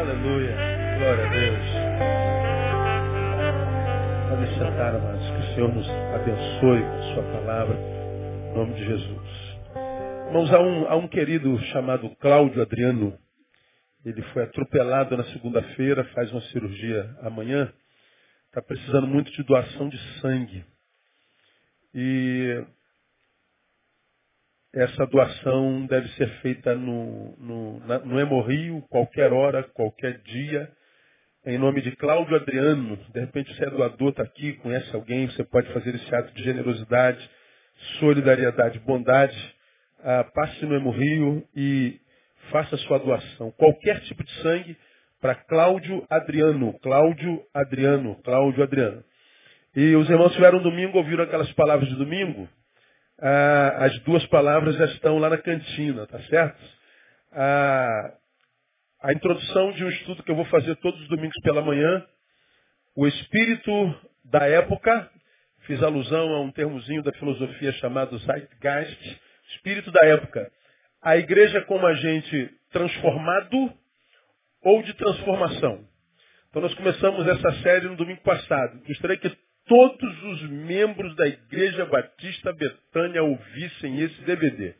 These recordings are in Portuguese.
Aleluia. Glória a Deus. Pode sentar, amados. Que o Senhor nos abençoe com sua palavra. Em nome de Jesus. Irmãos, há um, há um querido chamado Cláudio Adriano. Ele foi atropelado na segunda-feira, faz uma cirurgia amanhã. Está precisando muito de doação de sangue. E essa doação deve ser feita no, no, na, no Hemorrio, qualquer hora, qualquer dia, em nome de Cláudio Adriano. De repente você é doador, está aqui, conhece alguém, você pode fazer esse ato de generosidade, solidariedade, bondade. Ah, passe no Hemorrio e faça sua doação. Qualquer tipo de sangue para Cláudio Adriano. Cláudio Adriano, Cláudio Adriano. E os irmãos tiveram domingo, ouviram aquelas palavras de domingo? Ah, as duas palavras já estão lá na cantina, tá certo? Ah, a introdução de um estudo que eu vou fazer todos os domingos pela manhã, o espírito da época, fiz alusão a um termozinho da filosofia chamado Zeitgeist, espírito da época. A igreja como agente transformado ou de transformação. Então nós começamos essa série no domingo passado. Gostaria que todos os membros da Igreja Batista Betânia ouvissem esse DVD.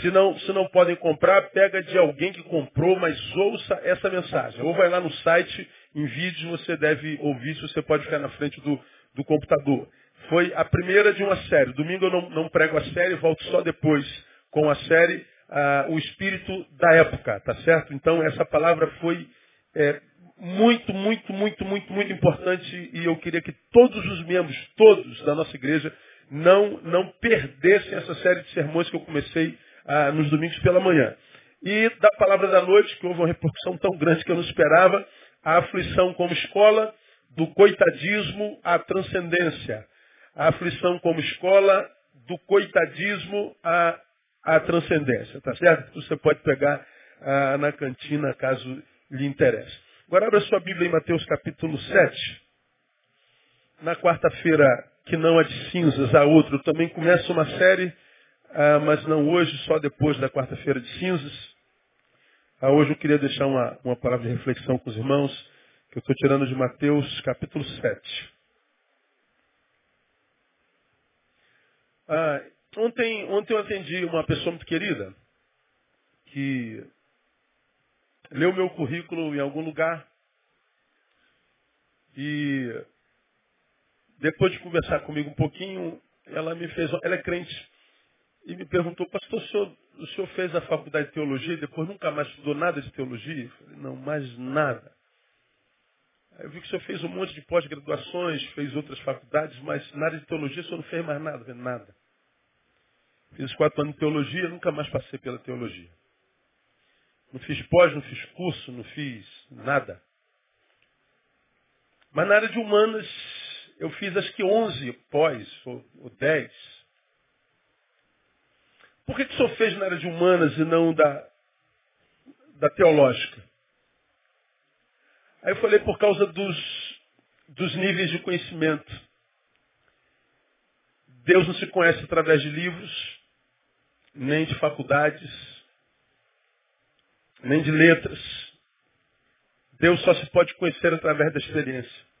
Se não, se não podem comprar, pega de alguém que comprou, mas ouça essa mensagem. Ou vai lá no site, em vídeos você deve ouvir, se você pode ficar na frente do, do computador. Foi a primeira de uma série. Domingo eu não, não prego a série, volto só depois com a série ah, O Espírito da Época, tá certo? Então essa palavra foi é, muito, muito, muito, muito, muito importante e eu queria que todos os membros, todos da nossa igreja, não, não perdessem essa série de sermões que eu comecei ah, nos domingos pela manhã. E da palavra da noite, que houve uma repercussão tão grande que eu não esperava, a aflição como escola, do coitadismo à transcendência. A aflição como escola, do coitadismo à, à transcendência. Tá certo? Você pode pegar ah, na cantina caso lhe interesse. Agora abra sua Bíblia em Mateus capítulo 7. Na quarta-feira, que não há de cinzas, há outro. Também começa uma série, ah, mas não hoje, só depois da quarta-feira de cinzas. Ah, hoje eu queria deixar uma, uma palavra de reflexão com os irmãos, que eu estou tirando de Mateus capítulo 7. Ah, ontem, ontem eu atendi uma pessoa muito querida, que leu meu currículo em algum lugar e depois de conversar comigo um pouquinho, ela me fez, ela é crente, e me perguntou, pastor, o senhor, o senhor fez a faculdade de teologia e depois nunca mais estudou nada de teologia? Eu falei, não, mais nada. Eu vi que o senhor fez um monte de pós-graduações, fez outras faculdades, mas na área de teologia o senhor não fez mais nada, nada. Fiz quatro anos de teologia, nunca mais passei pela teologia. Não fiz pós, não fiz curso, não fiz nada. Mas na área de humanas, eu fiz acho que 11 pós, ou, ou 10. Por que, que o senhor fez na área de humanas e não da, da teológica? Aí eu falei por causa dos, dos níveis de conhecimento. Deus não se conhece através de livros, nem de faculdades, nem de letras. Deus só se pode conhecer através da experiência.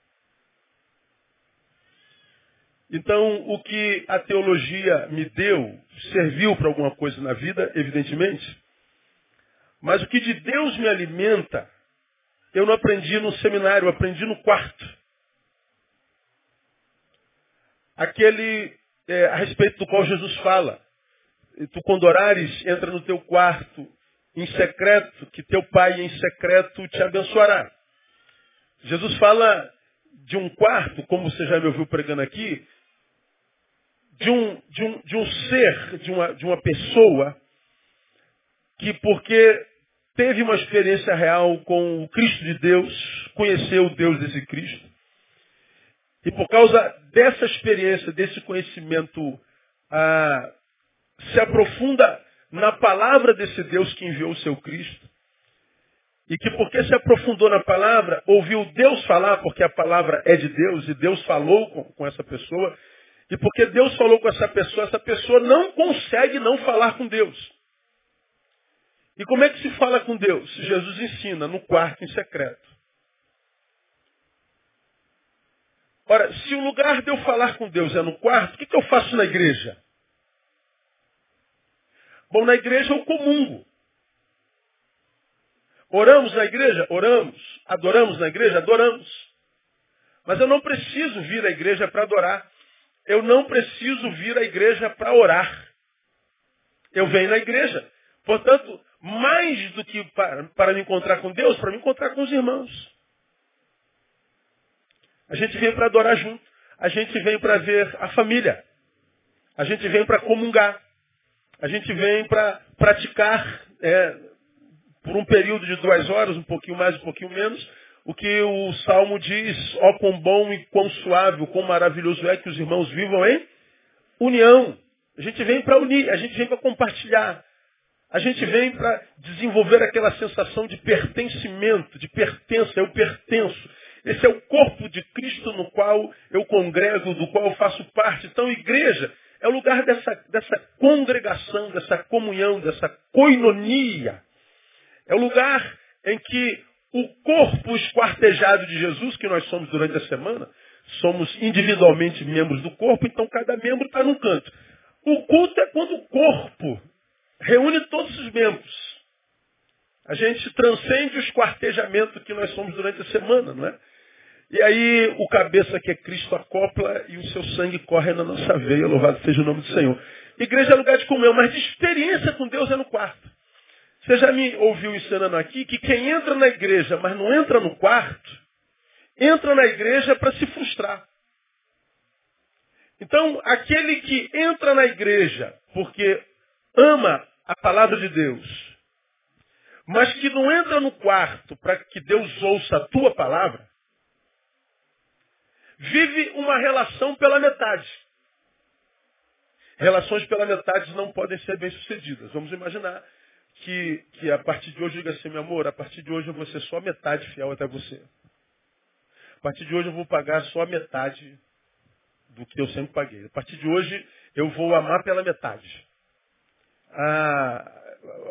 Então, o que a teologia me deu serviu para alguma coisa na vida, evidentemente. Mas o que de Deus me alimenta, eu não aprendi no seminário, eu aprendi no quarto. Aquele é, a respeito do qual Jesus fala. Tu, quando orares, entra no teu quarto, em secreto, que teu pai em secreto te abençoará. Jesus fala de um quarto, como você já me ouviu pregando aqui, de um, de um, de um ser, de uma, de uma pessoa, que porque teve uma experiência real com o Cristo de Deus, conheceu o Deus desse Cristo, e por causa dessa experiência, desse conhecimento, ah, se aprofunda na palavra desse Deus que enviou o seu Cristo. E que porque se aprofundou na palavra, ouviu Deus falar, porque a palavra é de Deus, e Deus falou com, com essa pessoa, e porque Deus falou com essa pessoa, essa pessoa não consegue não falar com Deus. E como é que se fala com Deus? Jesus ensina no quarto em secreto. Ora, se o lugar de eu falar com Deus é no quarto, o que, que eu faço na igreja? Bom, na igreja eu comungo. Oramos na igreja? Oramos. Adoramos na igreja? Adoramos. Mas eu não preciso vir à igreja para adorar. Eu não preciso vir à igreja para orar. Eu venho na igreja. Portanto, mais do que para, para me encontrar com Deus, para me encontrar com os irmãos. A gente vem para adorar junto. A gente vem para ver a família. A gente vem para comungar. A gente vem para praticar é, por um período de duas horas, um pouquinho mais, um pouquinho menos, o que o Salmo diz, ó quão bom e quão suave, quão maravilhoso é que os irmãos vivam em união. A gente vem para unir, a gente vem para compartilhar. A gente vem para desenvolver aquela sensação de pertencimento, de pertença, eu pertenço. Esse é o corpo de Cristo no qual eu congrego, do qual eu faço parte. Então, igreja é o lugar dessa, dessa congregação, dessa comunhão, dessa coinonia. É o lugar em que o corpo esquartejado de Jesus, que nós somos durante a semana, somos individualmente membros do corpo, então cada membro está num canto. O culto é quando o corpo reúne todos os membros. A gente transcende o esquartejamento que nós somos durante a semana, não é? E aí o cabeça que é Cristo acopla e o seu sangue corre na nossa veia, louvado seja o nome do Senhor. Igreja é lugar de comunhão, mas de experiência com Deus é no quarto. Você já me ouviu ensinando aqui que quem entra na igreja, mas não entra no quarto, entra na igreja para se frustrar. Então, aquele que entra na igreja porque ama a palavra de Deus, mas que não entra no quarto para que Deus ouça a tua palavra, vive uma relação pela metade. Relações pela metade não podem ser bem-sucedidas. Vamos imaginar que, que a partir de hoje, diga assim, meu amor, a partir de hoje eu vou ser só metade fiel até você. A partir de hoje eu vou pagar só a metade do que eu sempre paguei. A partir de hoje eu vou amar pela metade. Ah,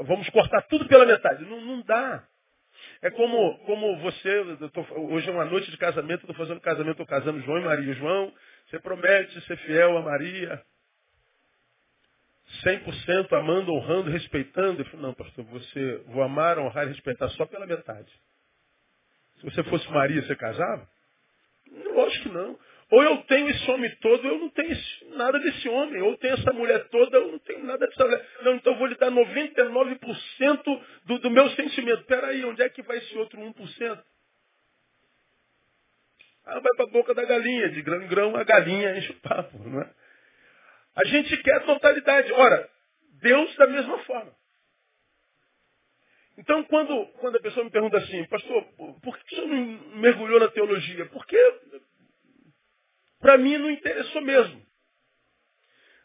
vamos cortar tudo pela metade. Não, não dá. É como, como você, tô, hoje é uma noite de casamento, estou fazendo casamento, estou casando João e Maria. João, você promete ser fiel a Maria, 100% amando, honrando, respeitando. Eu falei, não, pastor, você vou amar, honrar e respeitar só pela metade. Se você fosse Maria, você casava? Lógico que não. Ou eu tenho esse homem todo, eu não tenho nada desse homem. Ou eu tenho essa mulher toda, eu não tenho nada dessa mulher. Não, então eu vou lhe dar 99% do, do meu sentimento. Espera aí, onde é que vai esse outro 1%? Ah, vai para a boca da galinha. De grão em grão, a galinha enche o papo. Não é? A gente quer a totalidade. Ora, Deus da mesma forma. Então, quando, quando a pessoa me pergunta assim, pastor, por que você não mergulhou na teologia? Porque para mim não interessou mesmo.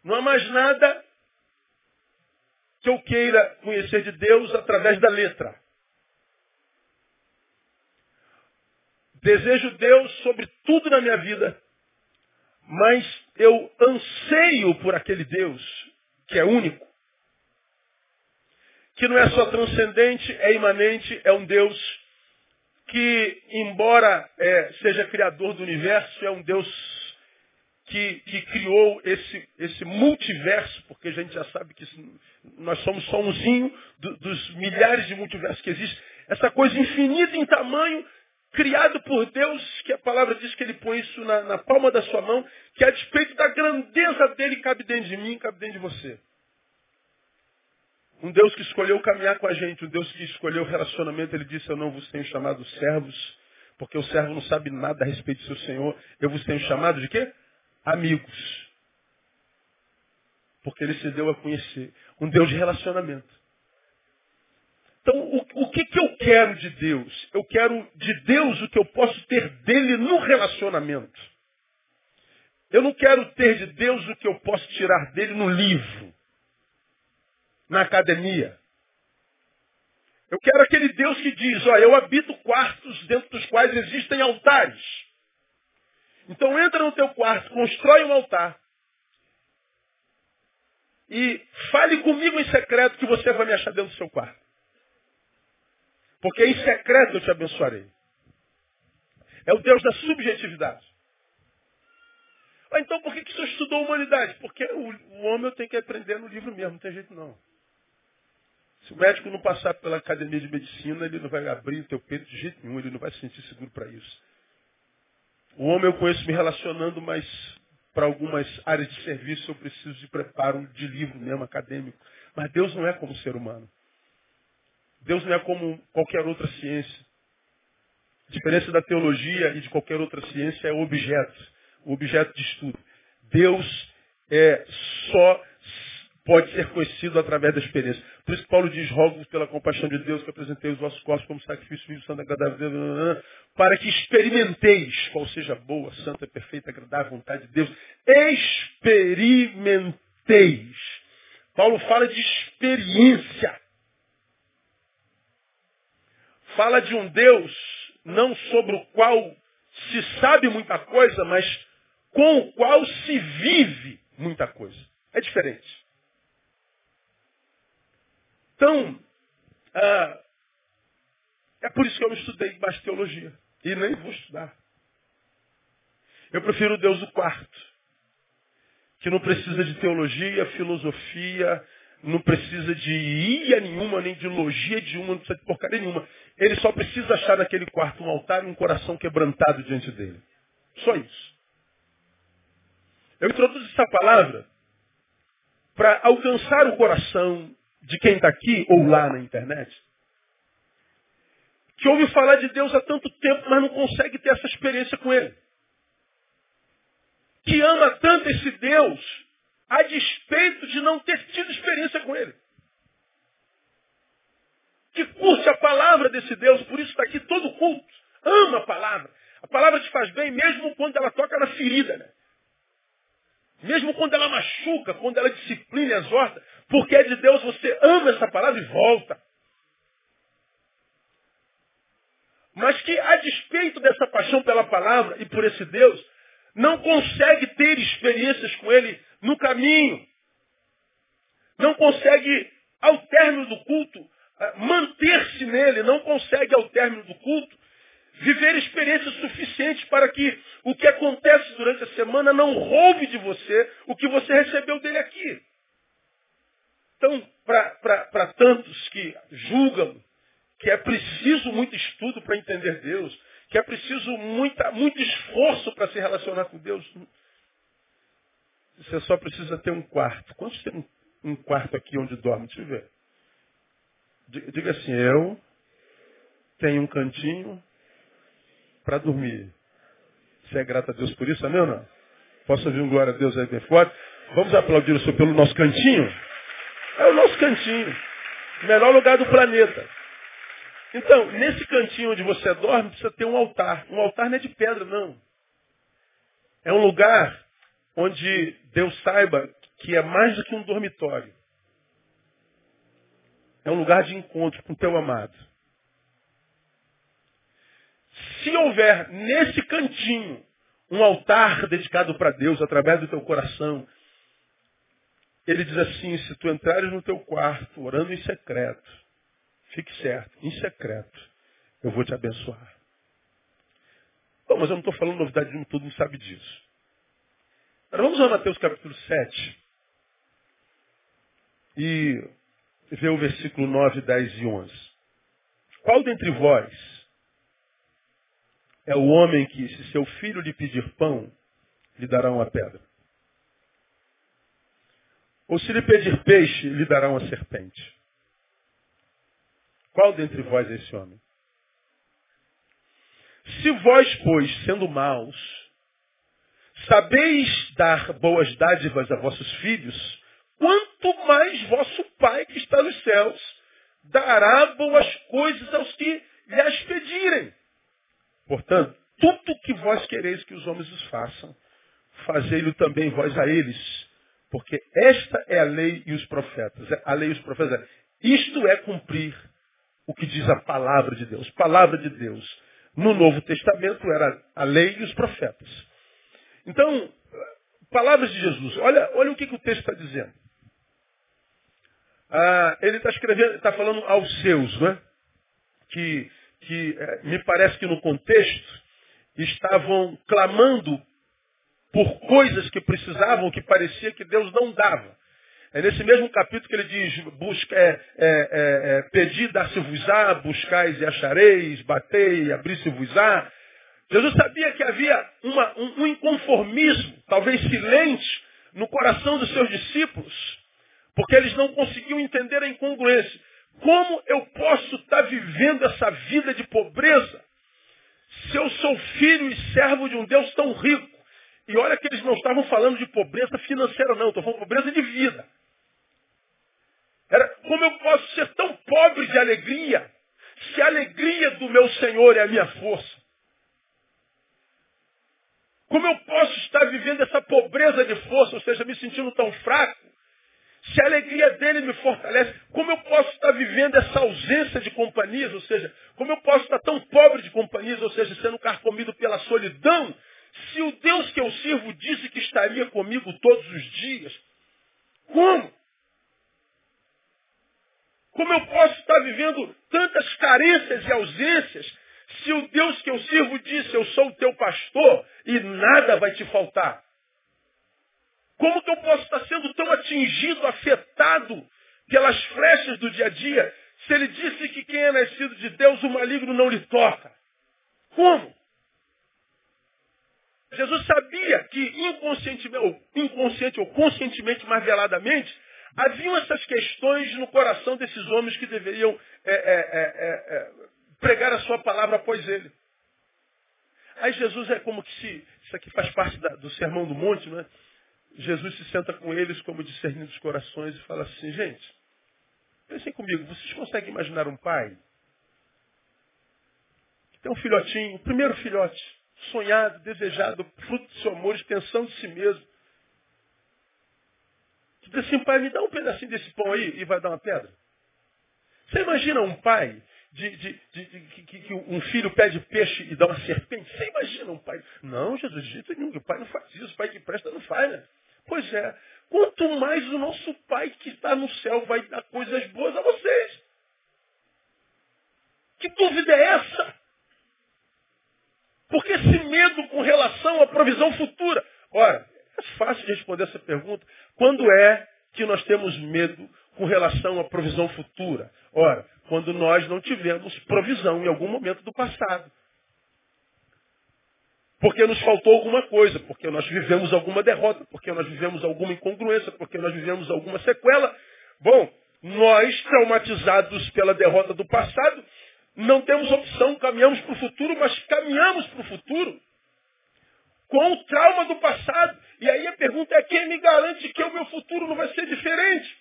Não há mais nada que eu queira conhecer de Deus através da letra. Desejo Deus sobre tudo na minha vida, mas eu anseio por aquele Deus que é único, que não é só transcendente, é imanente, é um Deus que, embora é, seja criador do universo, é um Deus que, que criou esse, esse multiverso, porque a gente já sabe que nós somos só umzinho do, dos milhares de multiversos que existem. Essa coisa infinita em tamanho, criado por Deus, que a palavra diz que ele põe isso na, na palma da sua mão, que a despeito da grandeza dele cabe dentro de mim, cabe dentro de você. Um Deus que escolheu caminhar com a gente, um Deus que escolheu o relacionamento, ele disse, eu não vos tenho chamado servos, porque o servo não sabe nada a respeito do seu Senhor. Eu vos tenho chamado de quê? Amigos. Porque ele se deu a conhecer. Um Deus de relacionamento. Então, o, o que, que eu quero de Deus? Eu quero de Deus o que eu posso ter dele no relacionamento. Eu não quero ter de Deus o que eu posso tirar dele no livro, na academia. Eu quero aquele Deus que diz, ó, eu habito quartos dentro dos quais existem altares. Então entra no teu quarto, constrói um altar. E fale comigo em secreto que você vai me achar dentro do seu quarto. Porque em secreto eu te abençoarei. É o Deus da subjetividade. Ah, então por que, que o senhor estudou humanidade? Porque o, o homem tem que aprender no livro mesmo, não tem jeito não. Se o médico não passar pela academia de medicina, ele não vai abrir o teu peito de jeito nenhum, ele não vai se sentir seguro para isso. O homem eu conheço me relacionando, mas para algumas áreas de serviço eu preciso de preparo de livro mesmo, acadêmico. Mas Deus não é como ser humano. Deus não é como qualquer outra ciência. A diferença da teologia e de qualquer outra ciência é o objeto, o objeto de estudo. Deus é só pode ser conhecido através da experiência. Por isso que Paulo diz, rogo pela compaixão de Deus que apresentei os vossos corpos como sacrifício vivo, santo, agradável, para que experimenteis qual seja boa, santa, perfeita, agradável vontade de Deus. Experimenteis. Paulo fala de experiência. Fala de um Deus não sobre o qual se sabe muita coisa, mas com o qual se vive muita coisa. É diferente. Então, ah, é por isso que eu não estudei mais teologia. E nem vou estudar. Eu prefiro Deus do quarto, que não precisa de teologia, filosofia, não precisa de ia nenhuma, nem de logia de uma, não precisa de porcaria nenhuma. Ele só precisa achar naquele quarto um altar e um coração quebrantado diante dele. Só isso. Eu introduzo essa palavra para alcançar o coração de quem está aqui ou lá na internet, que ouve falar de Deus há tanto tempo, mas não consegue ter essa experiência com Ele. Que ama tanto esse Deus, a despeito de não ter tido experiência com Ele. Que curte a palavra desse Deus, por isso está aqui todo culto. Ama a palavra. A palavra te faz bem mesmo quando ela toca na ferida. Né? Mesmo quando ela machuca, quando ela disciplina e exorta, porque é de Deus, você ama essa palavra e volta. Mas que, a despeito dessa paixão pela palavra e por esse Deus, não consegue ter experiências com Ele no caminho. Não consegue, ao término do culto, eh, manter-se nele. Não consegue, ao término do culto, viver experiências suficientes para que o que acontece durante a semana não roube de você recebeu dele aqui. Então, para tantos que julgam que é preciso muito estudo para entender Deus, que é preciso muita, muito esforço para se relacionar com Deus, você só precisa ter um quarto. Quantos tem um onde dorme? Deixa eu ver. Diga assim, eu tenho um cantinho para dormir. Você é grato a Deus por isso, amém ou não? Posso ouvir um glória a Deus aí bem forte? Vamos aplaudir o Senhor pelo nosso cantinho? É o nosso cantinho. Melhor lugar do planeta. Então, nesse cantinho onde você dorme, precisa ter um altar. Um altar não é de pedra, não. É um lugar onde Deus saiba que é mais do que um dormitório. É um lugar de encontro com o teu amado. Se houver nesse cantinho um altar dedicado para Deus através do teu coração, ele diz assim, se tu entrares no teu quarto orando em secreto, fique certo, em secreto, eu vou te abençoar. Bom, mas eu não estou falando novidade nenhuma, todo mundo sabe disso. Agora vamos a Mateus capítulo 7 e ver o versículo 9, 10 e 11. Qual dentre vós é o homem que, se seu filho lhe pedir pão, lhe dará uma pedra. Ou se lhe pedir peixe, lhe dará uma serpente. Qual dentre vós é esse homem? Se vós, pois, sendo maus, sabeis dar boas dádivas a vossos filhos, quanto mais vosso Pai que está nos céus dará boas coisas aos que lhe as pedirem. Portanto, tudo que vós quereis que os homens os façam, fazei-lo também vós a eles. Porque esta é a lei e os profetas. A lei e os profetas. Isto é cumprir o que diz a palavra de Deus. Palavra de Deus. No Novo Testamento era a lei e os profetas. Então, palavras de Jesus. Olha, olha o que, que o texto está dizendo. Ah, ele está escrevendo, está falando aos seus, não é? que, que é, me parece que no contexto, estavam clamando por coisas que precisavam, que parecia que Deus não dava. É nesse mesmo capítulo que ele diz, busca, é, é, é, pedir, dar-se-vos-á, buscais e achareis, batei abrir-se-vos-á. Jesus sabia que havia uma, um, um inconformismo, talvez silente, no coração dos seus discípulos, porque eles não conseguiam entender a incongruência. Como eu posso estar vivendo essa vida de pobreza se eu sou filho e servo de um Deus tão rico? E olha que eles não estavam falando de pobreza financeira, não, estou falando de pobreza de vida. Era como eu posso ser tão pobre de alegria, se a alegria do meu Senhor é a minha força? Como eu posso estar vivendo essa pobreza de força, ou seja, me sentindo tão fraco, se a alegria dele me fortalece? Como eu posso estar vivendo essa ausência de companhias, ou seja, como eu posso estar tão pobre de companhias, ou seja, sendo carcomido pela solidão, se o Deus que eu sirvo disse que estaria comigo todos os dias? Como? Como eu posso estar vivendo tantas carências e ausências se o Deus que eu sirvo disse, eu sou o teu pastor e nada vai te faltar? Como que eu posso estar sendo tão atingido, afetado pelas flechas do dia a dia, se ele disse que quem é nascido de Deus, o maligno não lhe toca? Como? Jesus sabia que inconscientemente ou, inconsciente ou conscientemente, mais veladamente, haviam essas questões no coração desses homens que deveriam é, é, é, é, é pregar a sua palavra após ele. Aí Jesus é como que se, isso aqui faz parte da, do sermão do monte, não é? Jesus se senta com eles como discernindo os corações e fala assim, gente, pensem comigo, vocês conseguem imaginar um pai que tem um filhotinho, o primeiro filhote, sonhado, desejado, fruto do seu amor, extensão de si mesmo. Que diz assim, pai, me dá um pedacinho desse pão aí e vai dar uma pedra. Você imagina um pai de, de, de, que, que, um filho pede peixe e dá uma serpente? Você imagina um pai? Não, Jesus, de jeito nenhum, o pai não faz isso, o pai que presta não faz, né? Pois é. Quanto mais o nosso Pai que está no céu vai dar coisas boas a vocês. Que dúvida é essa? Porque esse medo com relação à provisão futura. Ora, é fácil de responder essa pergunta. Quando é que nós temos medo com relação à provisão futura? Ora, quando nós não tivemos provisão em algum momento do passado. Porque nos faltou alguma coisa, porque nós vivemos alguma derrota, porque nós vivemos alguma incongruência, porque nós vivemos alguma sequela. Bom, nós, traumatizados pela derrota do passado, não temos opção, caminhamos para o futuro, mas caminhamos para o futuro com o trauma do passado. E aí a pergunta é: quem me garante que o meu futuro não vai ser diferente?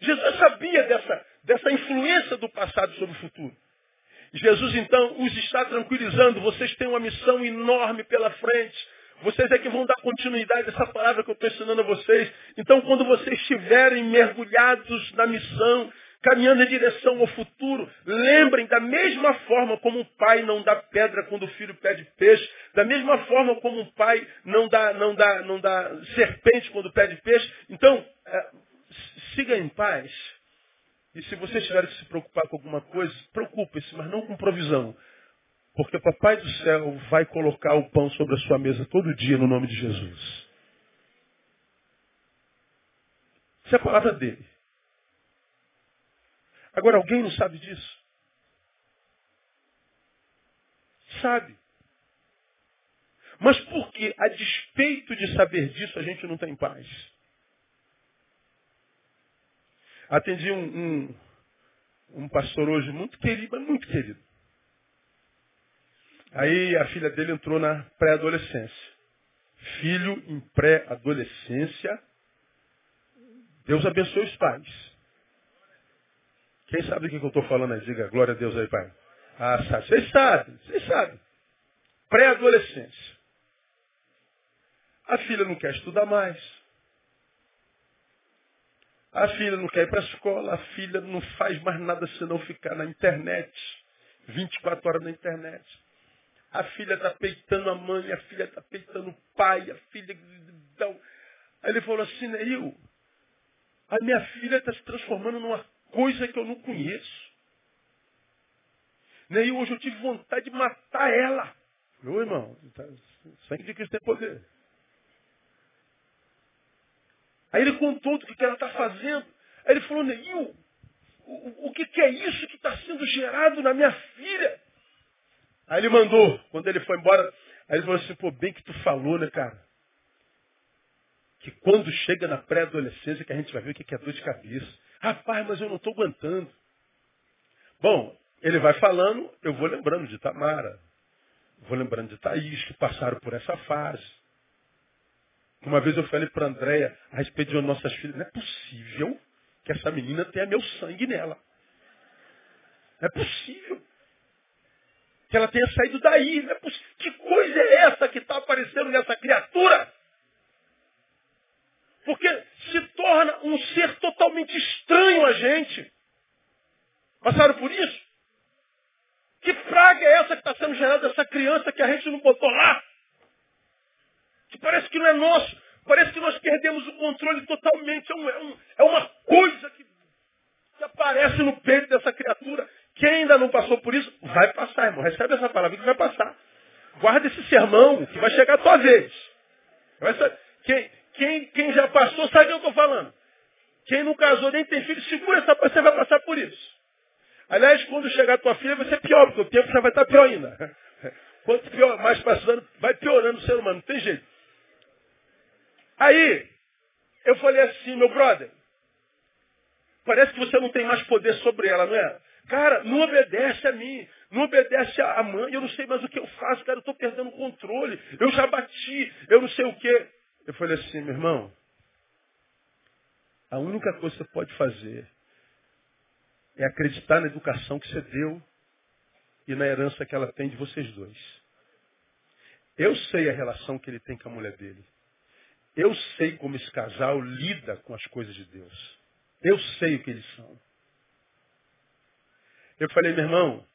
Jesus sabia dessa, dessa influência do passado sobre o futuro. Jesus então os está tranquilizando. Vocês têm uma missão enorme pela frente. Vocês é que vão dar continuidade a essa palavra que eu estou ensinando a vocês. Então, quando vocês estiverem mergulhados na missão, caminhando em direção ao futuro, lembrem da mesma forma como um pai não dá pedra quando o filho pede peixe, da mesma forma como um pai não dá, não dá, não dá serpente quando pede peixe. Então, é, siga em paz e se você tiver que se preocupar com alguma coisa, preocupe-se, mas não com provisão. Porque o Papai do Céu vai colocar o pão sobre a sua mesa todo dia no nome de Jesus. Isso é a palavra dele. Agora, alguém não sabe disso? Sabe. Mas por que, a despeito de saber disso, a gente não tem paz? Atendi um, um, um pastor hoje muito querido, mas muito querido. Aí a filha dele entrou na pré-adolescência. Filho em pré-adolescência. Deus abençoe os pais. Quem sabe o que eu estou falando aí? Diga glória a Deus aí, pai. Ah, sabe. Vocês sabem, vocês sabem. Pré-adolescência. A filha não quer estudar mais. A filha não quer ir para a escola, a filha não faz mais nada senão ficar na internet. 24 horas na internet. A filha está peitando a mãe, a filha está peitando o pai, a filha. Aí ele falou assim, Neil, a minha filha está se transformando numa coisa que eu não conheço. Nem hoje eu tive vontade de matar ela. Meu irmão, tá, sangue de Cristo tem poder. Aí ele contou do que ela está fazendo. Aí ele falou, Neil, o, o que, que é isso que está sendo gerado na minha filha? Aí ele mandou, quando ele foi embora, aí ele falou assim, pô, bem que tu falou, né, cara? Que quando chega na pré-adolescência que a gente vai ver o que é dor de cabeça. Rapaz, mas eu não estou aguentando. Bom, ele vai falando, eu vou lembrando de Tamara, vou lembrando de Thaís, que passaram por essa fase. Uma vez eu falei para a Andréia a respeito de nossas filhas, não é possível que essa menina tenha meu sangue nela. Não é possível que ela tenha saído daí. Não é. Que coisa é essa que está aparecendo nessa criatura? Porque se torna um ser totalmente estranho a gente. Passaram por isso? Que praga é essa que está sendo gerada dessa criança que a gente não botou lá? Que parece que não é nosso. Parece que nós perdemos o controle totalmente. É, um, é, um, é uma coisa que, que aparece no peito dessa criatura. Quem ainda não passou por isso, vai passar, irmão. Recebe essa palavra que vai passar. Guarda esse sermão, que vai chegar a tua vez. Quem, quem, quem já passou sabe o que eu estou falando. Quem não casou nem tem filho, segura essa você vai passar por isso. Aliás, quando chegar a tua filha vai ser pior, porque o tempo já vai estar pior ainda. Quanto pior, mais passando, vai piorando o ser humano, não tem jeito. Aí, eu falei assim, meu brother, parece que você não tem mais poder sobre ela, não é? Cara, não obedece a mim, não obedece a mãe, eu não sei mais o que eu faço, cara, eu estou perdendo o controle, eu já bati, eu não sei o quê. Eu falei assim, meu irmão, a única coisa que você pode fazer é acreditar na educação que você deu e na herança que ela tem de vocês dois. Eu sei a relação que ele tem com a mulher dele. Eu sei como esse casal lida com as coisas de Deus. Eu sei o que eles são. Eu falei, meu irmão,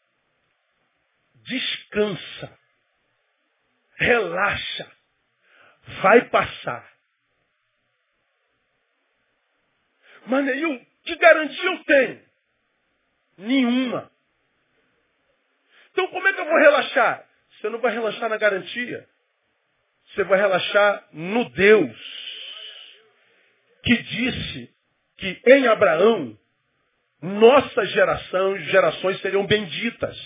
descansa, relaxa, vai passar. Mas Neil, que garantia eu tenho? Nenhuma. Então como é que eu vou relaxar? Você não vai relaxar na garantia. Você vai relaxar no Deus que disse que em Abraão nossa geração e gerações seriam benditas.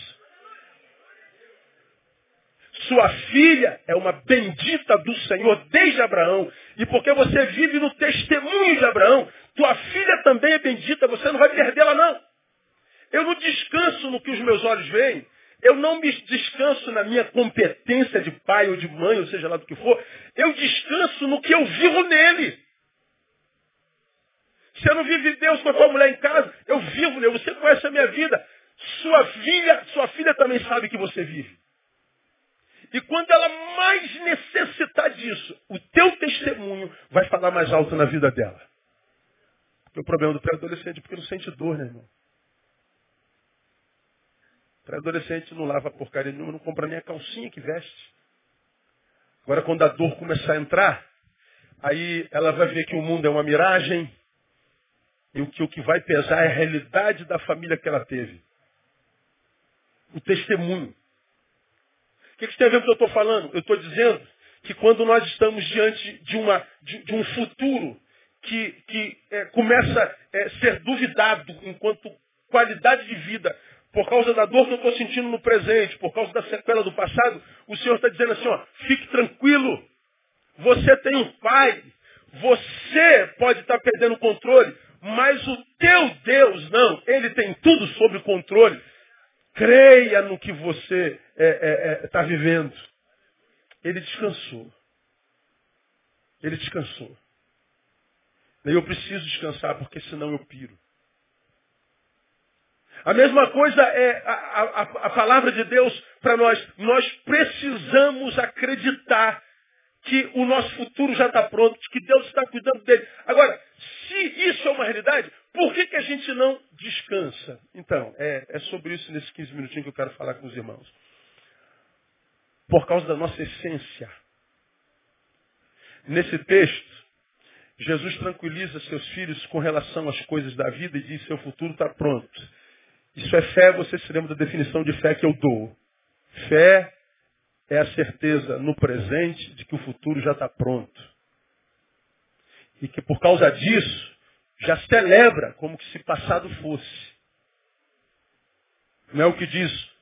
Sua filha é uma bendita do Senhor desde Abraão. E porque você vive no testemunho de Abraão, tua filha também é bendita, você não vai perdê-la não. Eu não descanso no que os meus olhos veem. Eu não me descanso na minha competência de pai ou de mãe, ou seja lá do que for. Eu descanso no que eu vivo nele. Você não vive Deus com a tua mulher em casa, eu vivo nele. Você conhece a minha vida. Sua filha, sua filha também sabe que você vive. E quando ela mais necessitar disso, o teu testemunho vai falar mais alto na vida dela. o problema do pré-adolescente é porque não sente dor, né, irmão? Pré-adolescente não lava porcaria nenhuma, não compra nem a calcinha que veste. Agora, quando a dor começar a entrar, aí ela vai ver que o mundo é uma miragem e o que, o que vai pesar é a realidade da família que ela teve. O testemunho. O que, que tem a ver com o que eu estou falando? Eu estou dizendo que quando nós estamos diante de, uma, de, de um futuro que, que é, começa a é, ser duvidado enquanto qualidade de vida, por causa da dor que eu estou sentindo no presente, por causa da sequela do passado, o Senhor está dizendo assim, ó, fique tranquilo. Você tem um pai. Você pode estar tá perdendo o controle, mas o teu Deus não. Ele tem tudo sob controle. Creia no que você está é, é, é, tá vivendo. Ele descansou. Ele descansou. Eu preciso descansar, porque senão eu piro. A mesma coisa é a, a, a palavra de Deus para nós. Nós precisamos acreditar que o nosso futuro já está pronto, que Deus está cuidando dele. Agora, se isso é uma realidade, por que, que a gente não descansa? Então, é, é sobre isso nesses 15 minutinhos que eu quero falar com os irmãos. Por causa da nossa essência. Nesse texto, Jesus tranquiliza seus filhos com relação às coisas da vida e diz: seu futuro está pronto. Isso é fé, você se lembra da definição de fé que eu dou. Fé é a certeza no presente de que o futuro já está pronto. E que por causa disso, já celebra como que se passado fosse. Não é o que diz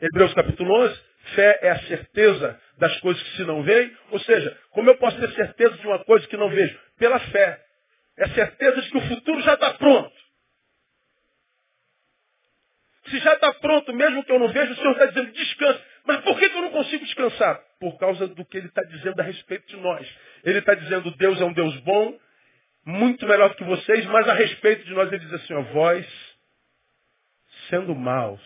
Hebreus capítulo 11? Fé é a certeza das coisas que se não veem. Ou seja, como eu posso ter certeza de uma coisa que não vejo? Pela fé. É a certeza de que o futuro já está pronto. Se já está pronto, mesmo que eu não veja, o Senhor está dizendo descansa. Mas por que, que eu não consigo descansar? Por causa do que Ele está dizendo a respeito de nós. Ele está dizendo Deus é um Deus bom, muito melhor que vocês, mas a respeito de nós ele diz assim, ó, vós sendo maus.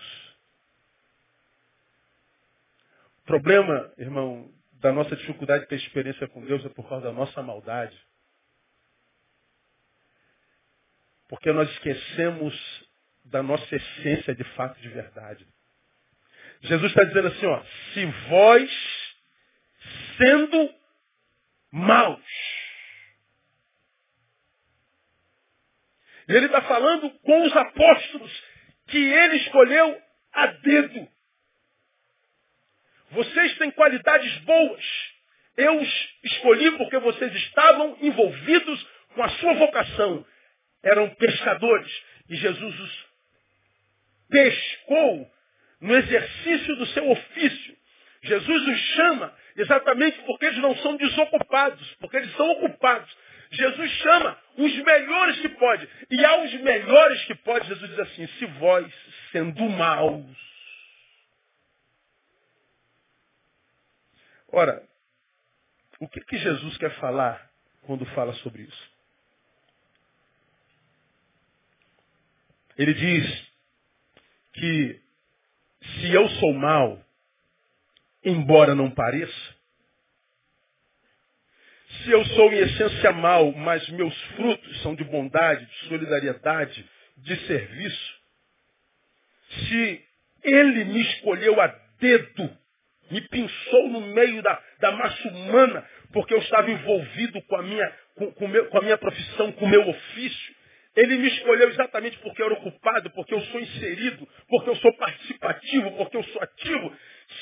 O problema, irmão, da nossa dificuldade de ter experiência com Deus é por causa da nossa maldade. Porque nós esquecemos da nossa essência de fato de verdade. Jesus está dizendo assim, ó, se vós, sendo maus, e ele está falando com os apóstolos que ele escolheu a dedo. Vocês têm qualidades boas. Eu os escolhi porque vocês estavam envolvidos com a sua vocação. Eram pescadores. E Jesus os pescou no exercício do seu ofício. Jesus os chama exatamente porque eles não são desocupados, porque eles são ocupados. Jesus chama os melhores que pode. E aos melhores que pode, Jesus diz assim, se vós, sendo maus. Ora, o que, que Jesus quer falar quando fala sobre isso? Ele diz que se eu sou mal, embora não pareça, se eu sou em essência mal, mas meus frutos são de bondade, de solidariedade, de serviço, se ele me escolheu a dedo, me pinçou no meio da, da massa humana, porque eu estava envolvido com a, minha, com, com, meu, com a minha profissão, com o meu ofício, ele me escolheu exatamente porque eu era ocupado, porque eu sou inserido, porque eu sou participativo, porque eu sou ativo.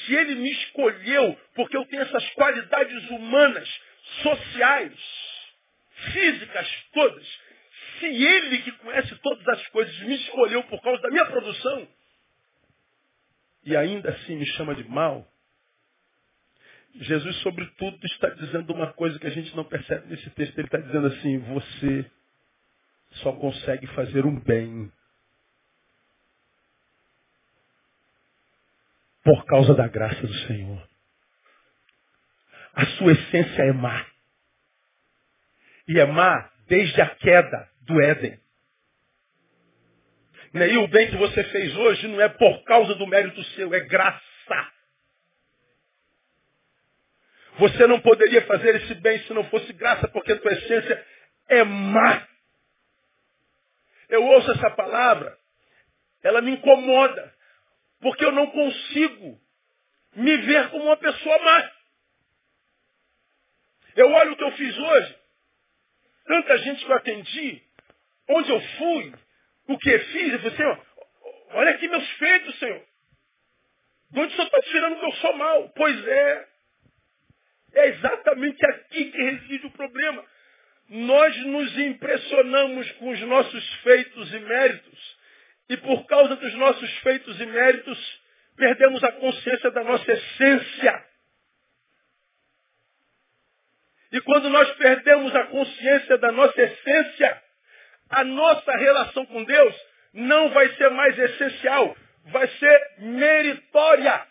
Se ele me escolheu porque eu tenho essas qualidades humanas, sociais, físicas todas, se ele que conhece todas as coisas me escolheu por causa da minha produção, e ainda assim me chama de mal, Jesus, sobretudo, está dizendo uma coisa que a gente não percebe nesse texto. Ele está dizendo assim: você só consegue fazer um bem por causa da graça do Senhor. A sua essência é má. E é má desde a queda do Éden. E o bem que você fez hoje não é por causa do mérito seu, é graça. Você não poderia fazer esse bem se não fosse graça, porque a tua essência é má. Eu ouço essa palavra, ela me incomoda, porque eu não consigo me ver como uma pessoa má. Eu olho o que eu fiz hoje, tanta gente que eu atendi, onde eu fui, o que fiz, eu falei, Senhor, olha aqui meus feitos, Senhor. De onde Senhor está tirando que eu sou mal? Pois é. É exatamente aqui que reside o problema. Nós nos impressionamos com os nossos feitos e méritos. E por causa dos nossos feitos e méritos, perdemos a consciência da nossa essência. E quando nós perdemos a consciência da nossa essência, a nossa relação com Deus não vai ser mais essencial, vai ser meritória.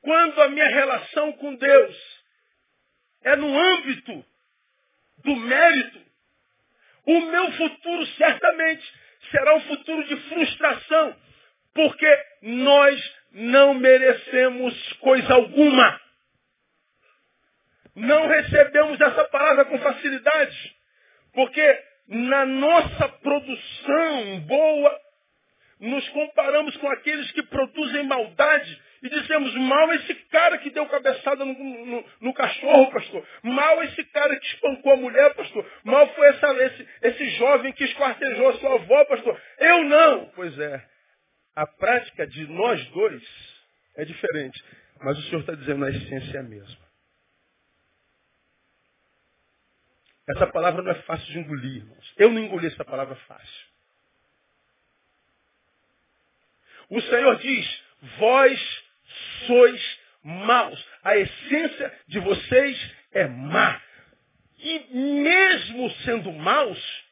Quando a minha relação com Deus é no âmbito do mérito, o meu futuro certamente será um futuro de frustração, porque nós não merecemos coisa alguma. Não recebemos essa palavra com facilidade, porque na nossa produção boa, nos comparamos com aqueles que produzem maldade e dizemos, mal esse cara que deu cabeçada no, no, no, cachorro, pastor. Mal esse cara que espancou a mulher, pastor. Mal foi essa, esse, esse jovem que esquartejou a sua avó, pastor. Eu não. Pois é. A prática de nós dois é diferente. Mas o Senhor está dizendo na essência é a mesma. Essa palavra não é fácil de engolir, irmãos. Eu não engoli essa palavra fácil. O Senhor diz, vós sois maus. A essência de vocês é má. E mesmo sendo maus,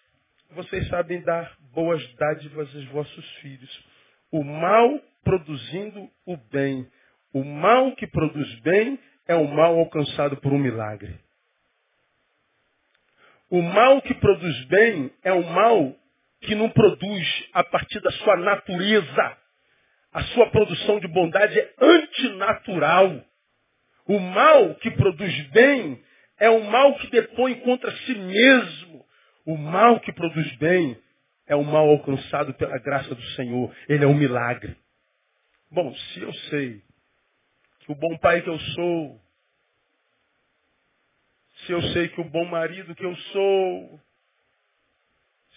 vocês sabem dar boas dádivas aos vossos filhos. O mal produzindo o bem. O mal que produz bem é o mal alcançado por um milagre. O mal que produz bem é o mal que não produz a partir da sua natureza. A sua produção de bondade é antinatural. O mal que produz bem é o mal que depõe contra si mesmo. O mal que produz bem é o mal alcançado pela graça do Senhor. Ele é um milagre. Bom, se eu sei que o bom pai que eu sou, se eu sei que o bom marido que eu sou,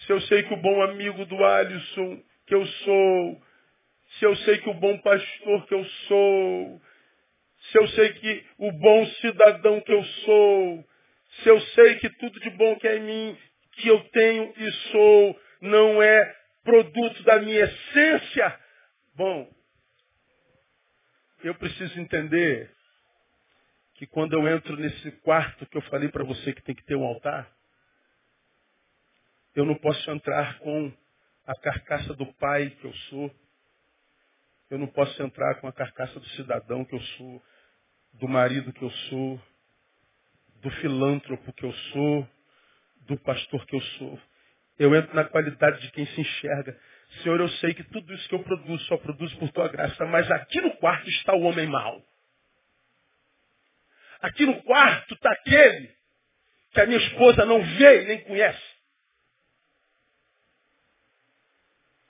se eu sei que o bom amigo do Alisson que eu sou, se eu sei que o bom pastor que eu sou, se eu sei que o bom cidadão que eu sou, se eu sei que tudo de bom que é em mim, que eu tenho e sou, não é produto da minha essência, bom, eu preciso entender que quando eu entro nesse quarto que eu falei para você que tem que ter um altar, eu não posso entrar com a carcaça do pai que eu sou. Eu não posso entrar com a carcaça do cidadão que eu sou, do marido que eu sou, do filântropo que eu sou, do pastor que eu sou. Eu entro na qualidade de quem se enxerga. Senhor, eu sei que tudo isso que eu produzo só produzo por tua graça, mas aqui no quarto está o homem mau. Aqui no quarto está aquele que a minha esposa não vê e nem conhece.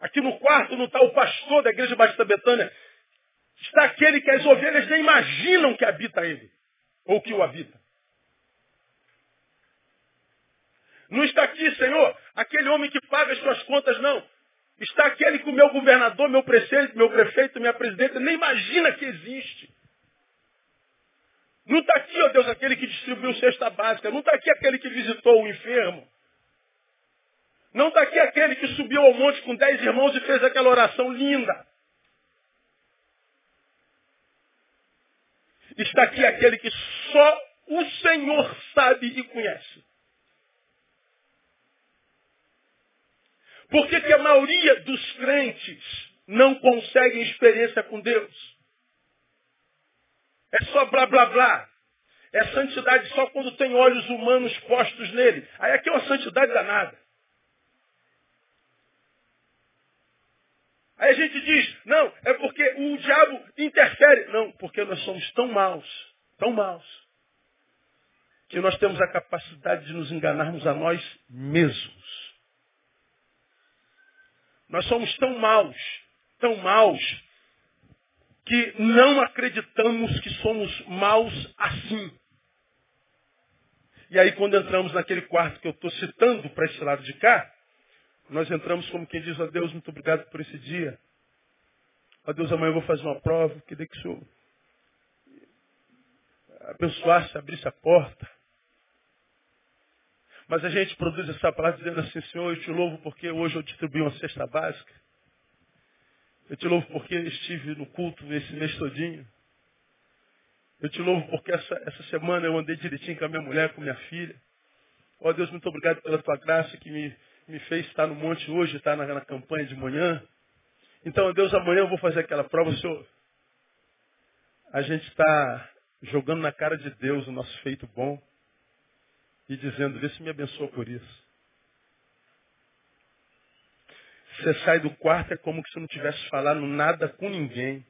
Aqui no quarto não está o pastor da igreja Batista Betânia. Está aquele que as ovelhas nem imaginam que habita ele. Ou que o habita. Não está aqui, Senhor, aquele homem que paga as suas contas, não. Está aquele que o meu governador, meu prefeito, meu prefeito, minha presidente nem imagina que existe. Não está aqui, ó Deus, aquele que distribuiu cesta básica. Não está aqui aquele que visitou o enfermo. Não está aqui aquele que subiu ao monte com dez irmãos e fez aquela oração linda. Está aqui aquele que só o Senhor sabe e conhece. Por que, que a maioria dos crentes não conseguem experiência com Deus? É só blá blá blá. É santidade só quando tem olhos humanos postos nele. Aí aqui é uma santidade danada. Aí a gente diz, não, é porque o diabo interfere. Não, porque nós somos tão maus, tão maus, que nós temos a capacidade de nos enganarmos a nós mesmos. Nós somos tão maus, tão maus, que não acreditamos que somos maus assim. E aí quando entramos naquele quarto que eu estou citando para esse lado de cá, nós entramos como quem diz, ó Deus, muito obrigado por esse dia. Ó Deus, amanhã eu vou fazer uma prova, que o Senhor abençoasse, abrisse a porta. Mas a gente produz essa palavra dizendo assim, Senhor, eu te louvo porque hoje eu distribuí uma cesta básica. Eu te louvo porque estive no culto esse mês todinho. Eu te louvo porque essa, essa semana eu andei direitinho com a minha mulher, com minha filha. Ó oh, Deus, muito obrigado pela tua graça que me, me fez estar no monte hoje, estar na, na campanha de manhã. Então, Deus, amanhã eu vou fazer aquela prova, Senhor. A gente está jogando na cara de Deus o nosso feito bom e dizendo, vê se me abençoa por isso. Você sai do quarto, é como se não tivesse falado nada com ninguém.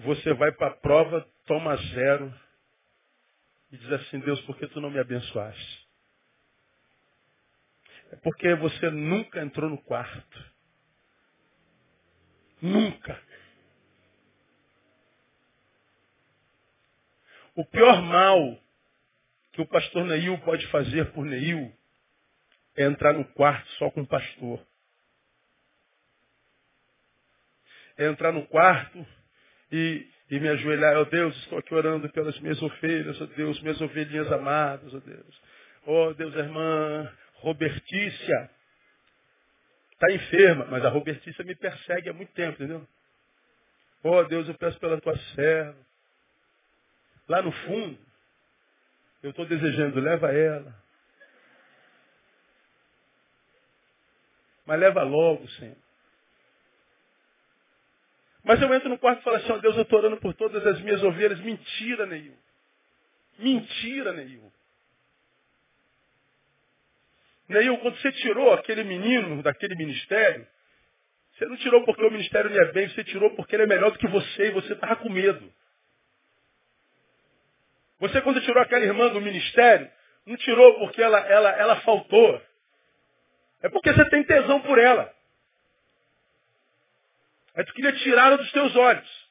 Você vai para a prova, toma zero e diz assim, Deus, por que tu não me abençoaste? É porque você nunca entrou no quarto. Nunca. O pior mal que o pastor Neil pode fazer por Neil é entrar no quarto só com o pastor. é entrar no quarto e, e me ajoelhar. Oh Deus, estou aqui orando pelas minhas ovelhas, oh Deus, minhas ovelhinhas amadas, oh Deus. Oh Deus, irmã Robertícia. Está enferma, mas a Robertícia me persegue há muito tempo, entendeu? Oh Deus, eu peço pela tua serva. Lá no fundo, eu estou desejando, leva ela. Mas leva logo, Senhor. Mas eu entro no quarto e falo assim, ó Deus, eu estou orando por todas as minhas ovelhas. Mentira, Neil. Mentira, Neil. Neil, quando você tirou aquele menino daquele ministério, você não tirou porque o ministério lhe é bem, você tirou porque ele é melhor do que você e você estava com medo. Você, quando tirou aquela irmã do ministério, não tirou porque ela, ela, ela faltou. É porque você tem tesão por ela. Aí tu queria tirá-la dos teus olhos.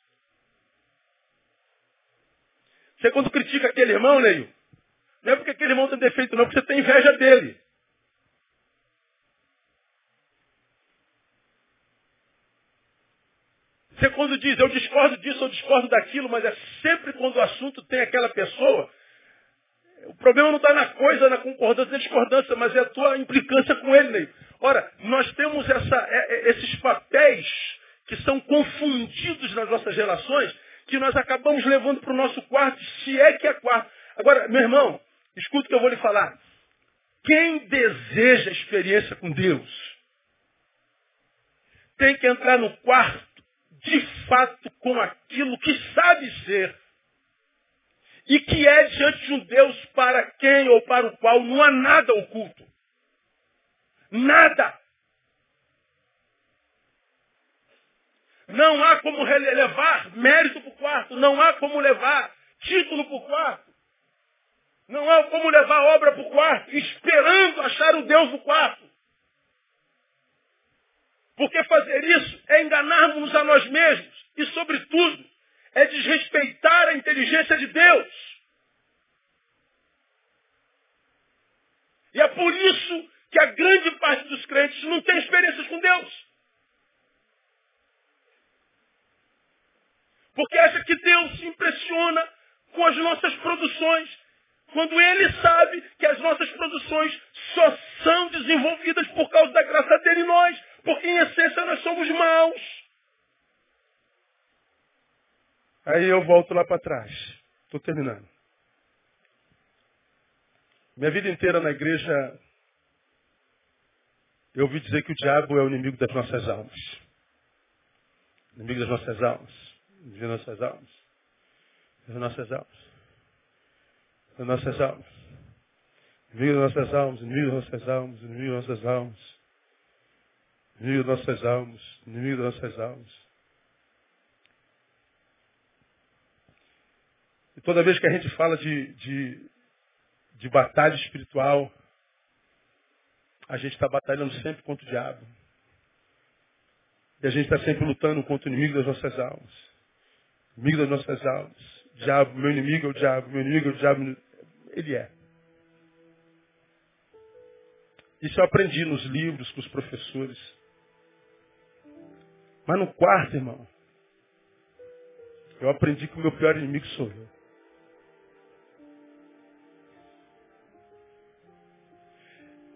Você quando critica aquele irmão, Neil, não é porque aquele irmão tem defeito, não, porque você tem inveja dele. Você quando diz, eu discordo disso, eu discordo daquilo, mas é sempre quando o assunto tem aquela pessoa. O problema não está na coisa, na concordância, na discordância, mas é a tua implicância com ele, Neil. Ora, nós temos essa, é, é, esses papéis que são confundidos nas nossas relações, que nós acabamos levando para o nosso quarto, se é que é quarto. Agora, meu irmão, escuta o que eu vou lhe falar. Quem deseja experiência com Deus tem que entrar no quarto de fato com aquilo que sabe ser e que é diante de um Deus para quem ou para o qual não há nada oculto. Nada. Não há como levar mérito para o quarto. Não há como levar título para o quarto. Não há como levar obra para o quarto, esperando achar o Deus do quarto. Porque fazer isso é enganarmos a nós mesmos. E, sobretudo, é desrespeitar a inteligência de Deus. E é por isso que a grande parte dos crentes não tem experiências com Deus. Porque acha que Deus se impressiona com as nossas produções, quando Ele sabe que as nossas produções só são desenvolvidas por causa da graça dele em nós, porque em essência nós somos maus. Aí eu volto lá para trás. Estou terminando. Minha vida inteira na igreja, eu ouvi dizer que o diabo é o inimigo das nossas almas. Inimigo das nossas almas de nossas almas. De nossas almas. De nossas almas. Inimigo das nossas almas, inimigo das nossas almas, inimigo das nossas almas. Inimigo das nossas almas, inimigo das nossas almas. E toda vez que a gente fala de, de, de batalha espiritual, a gente está batalhando sempre contra o diabo. E a gente está sempre lutando contra o inimigo das nossas almas inimigo das nossas almas. Diabo, meu inimigo é o diabo, meu inimigo é o diabo. Ele é. Isso eu aprendi nos livros, com os professores. Mas no quarto, irmão, eu aprendi que o meu pior inimigo sou eu.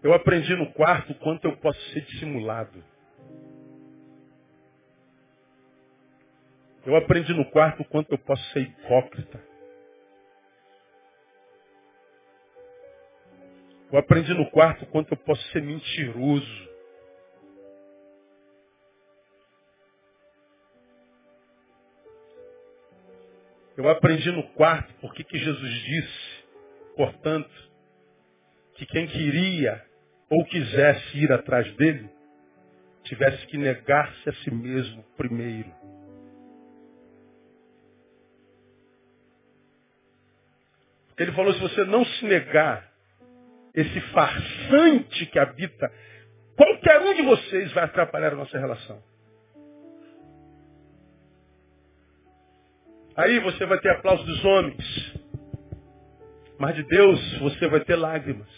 Eu aprendi no quarto quanto eu posso ser dissimulado. Eu aprendi no quarto quanto eu posso ser hipócrita. Eu aprendi no quarto quanto eu posso ser mentiroso. Eu aprendi no quarto porque que Jesus disse, portanto, que quem queria ou quisesse ir atrás dele, tivesse que negar-se a si mesmo primeiro. Ele falou, se você não se negar esse farsante que habita, qualquer um de vocês vai atrapalhar a nossa relação. Aí você vai ter aplauso dos homens. Mas de Deus você vai ter lágrimas.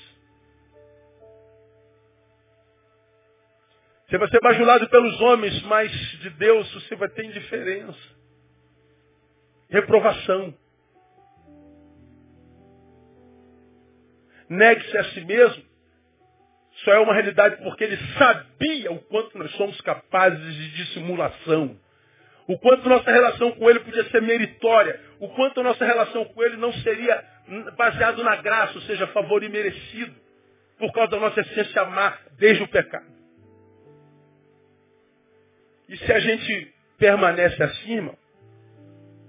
Você vai ser bajulado pelos homens, mas de Deus você vai ter indiferença. Reprovação. Negue-se a si mesmo. Só é uma realidade porque ele sabia o quanto nós somos capazes de dissimulação. O quanto nossa relação com ele podia ser meritória. O quanto nossa relação com ele não seria baseado na graça, ou seja, favor imerecido. Por causa da nossa essência amar desde o pecado. E se a gente permanece acima,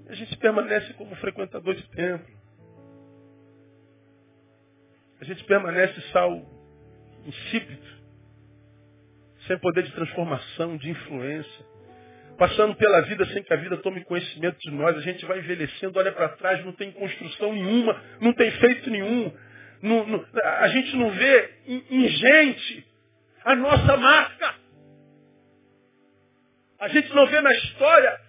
a gente permanece como frequentador de templo. A gente permanece sal insípido, sem poder de transformação, de influência. Passando pela vida sem que a vida tome conhecimento de nós. A gente vai envelhecendo, olha para trás, não tem construção nenhuma, não tem feito nenhum. Não, não, a gente não vê em, em gente a nossa marca. A gente não vê na história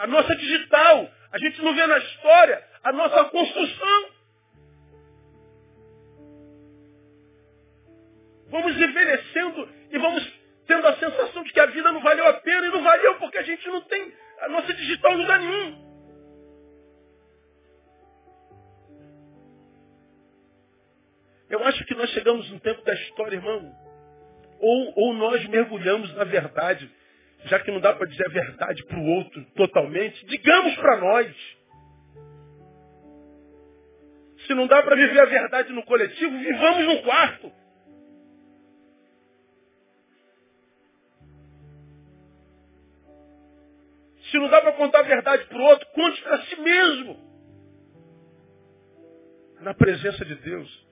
a nossa digital. A gente não vê na história a nossa construção. Vamos envelhecendo e vamos tendo a sensação de que a vida não valeu a pena e não valeu porque a gente não tem a nossa digital em lugar nenhum. Eu acho que nós chegamos num tempo da história, irmão, ou, ou nós mergulhamos na verdade já que não dá para dizer a verdade para o outro totalmente, digamos para nós. Se não dá para viver a verdade no coletivo, vivamos no quarto. Se não dá para contar a verdade para o outro, conte para si mesmo. Na presença de Deus.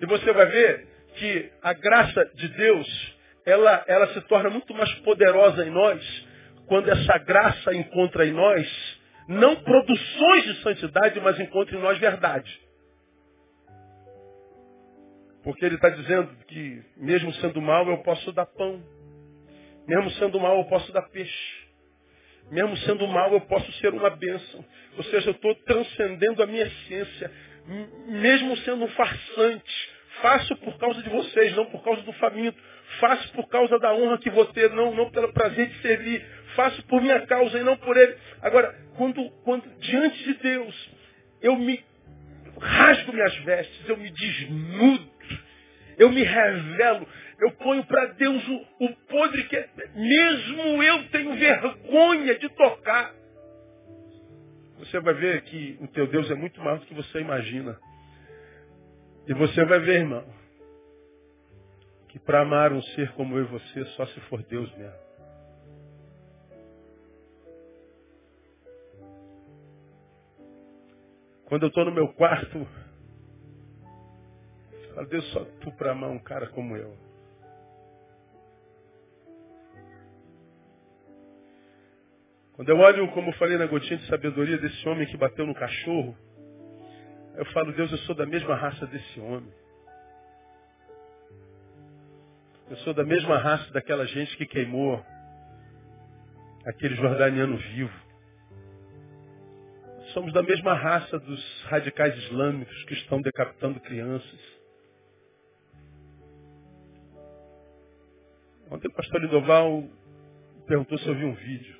E você vai ver que a graça de Deus ela, ela se torna muito mais poderosa em nós quando essa graça encontra em nós não produções de santidade, mas encontra em nós verdade. Porque ele está dizendo que, mesmo sendo mal, eu posso dar pão. Mesmo sendo mal, eu posso dar peixe. Mesmo sendo mal, eu posso ser uma bênção. Ou seja, eu estou transcendendo a minha essência. Mesmo sendo um farsante. Faço por causa de vocês, não por causa do faminto. Faço por causa da honra que vou ter, não, não pelo prazer de servir. Faço por minha causa e não por ele. Agora, quando, quando diante de Deus eu me rasgo minhas vestes, eu me desnudo, eu me revelo, eu ponho para Deus o, o podre que é, mesmo eu tenho vergonha de tocar. Você vai ver que o teu Deus é muito mais do que você imagina. E você vai ver, irmão, que para amar um ser como eu e você, só se for Deus mesmo. Quando eu estou no meu quarto, falo, Deus, só tu para amar um cara como eu. Quando eu olho, como eu falei na gotinha de sabedoria desse homem que bateu no cachorro, eu falo, Deus, eu sou da mesma raça desse homem. Eu sou da mesma raça daquela gente que queimou aquele jordaniano vivo. Somos da mesma raça dos radicais islâmicos que estão decapitando crianças. Ontem o pastor Lidoval perguntou se eu vi um vídeo.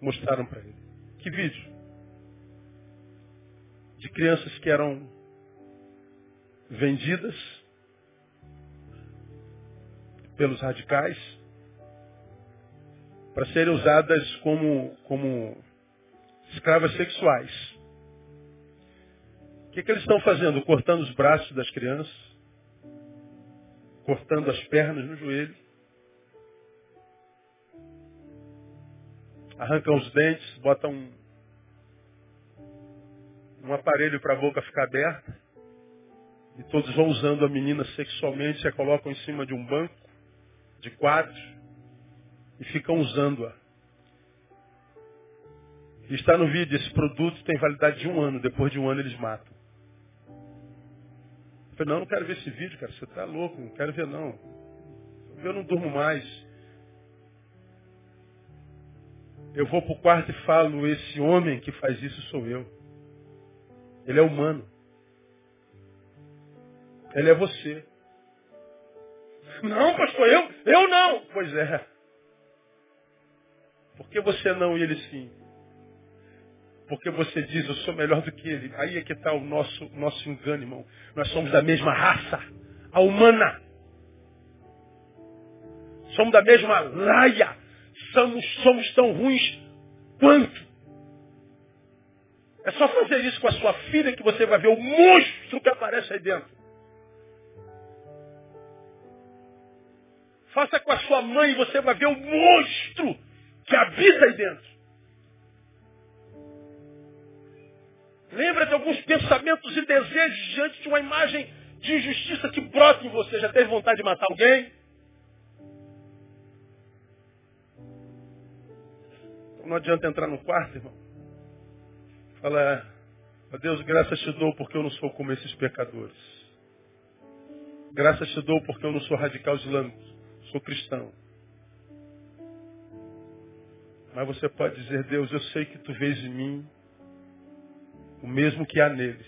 Mostraram para ele. Que vídeo? De crianças que eram vendidas pelos radicais para serem usadas como, como escravas sexuais. O que, que eles estão fazendo? Cortando os braços das crianças, cortando as pernas no joelho, arrancam os dentes, botam um, um aparelho para a boca ficar aberta, e todos vão usando a menina sexualmente, a colocam em cima de um banco, de quadros e ficam usando-a. Está no vídeo, esse produto tem validade de um ano, depois de um ano eles matam. Eu falei, não, não quero ver esse vídeo, cara, você está louco, não quero ver não. Eu não durmo mais. Eu vou para o quarto e falo, esse homem que faz isso sou eu. Ele é humano. Ele é você. Não, pastor, eu, eu não. Pois é. Por que você não e ele sim? Porque você diz, eu sou melhor do que ele. Aí é que está o nosso, nosso engano, irmão. Nós somos da mesma raça, a humana. Somos da mesma laia. Somos, somos tão ruins quanto. É só fazer isso com a sua filha que você vai ver o monstro que aparece aí dentro. Faça com a sua mãe e você vai ver o monstro que habita aí dentro. Lembra de alguns pensamentos e desejos diante de uma imagem de injustiça que brota em você. Já teve vontade de matar alguém? Não adianta entrar no quarto, irmão. Fala, ó Deus, graças te dou porque eu não sou como esses pecadores. Graças te dou porque eu não sou radical islâmico, sou cristão. Mas você pode dizer, Deus, eu sei que tu vês em mim o mesmo que há neles.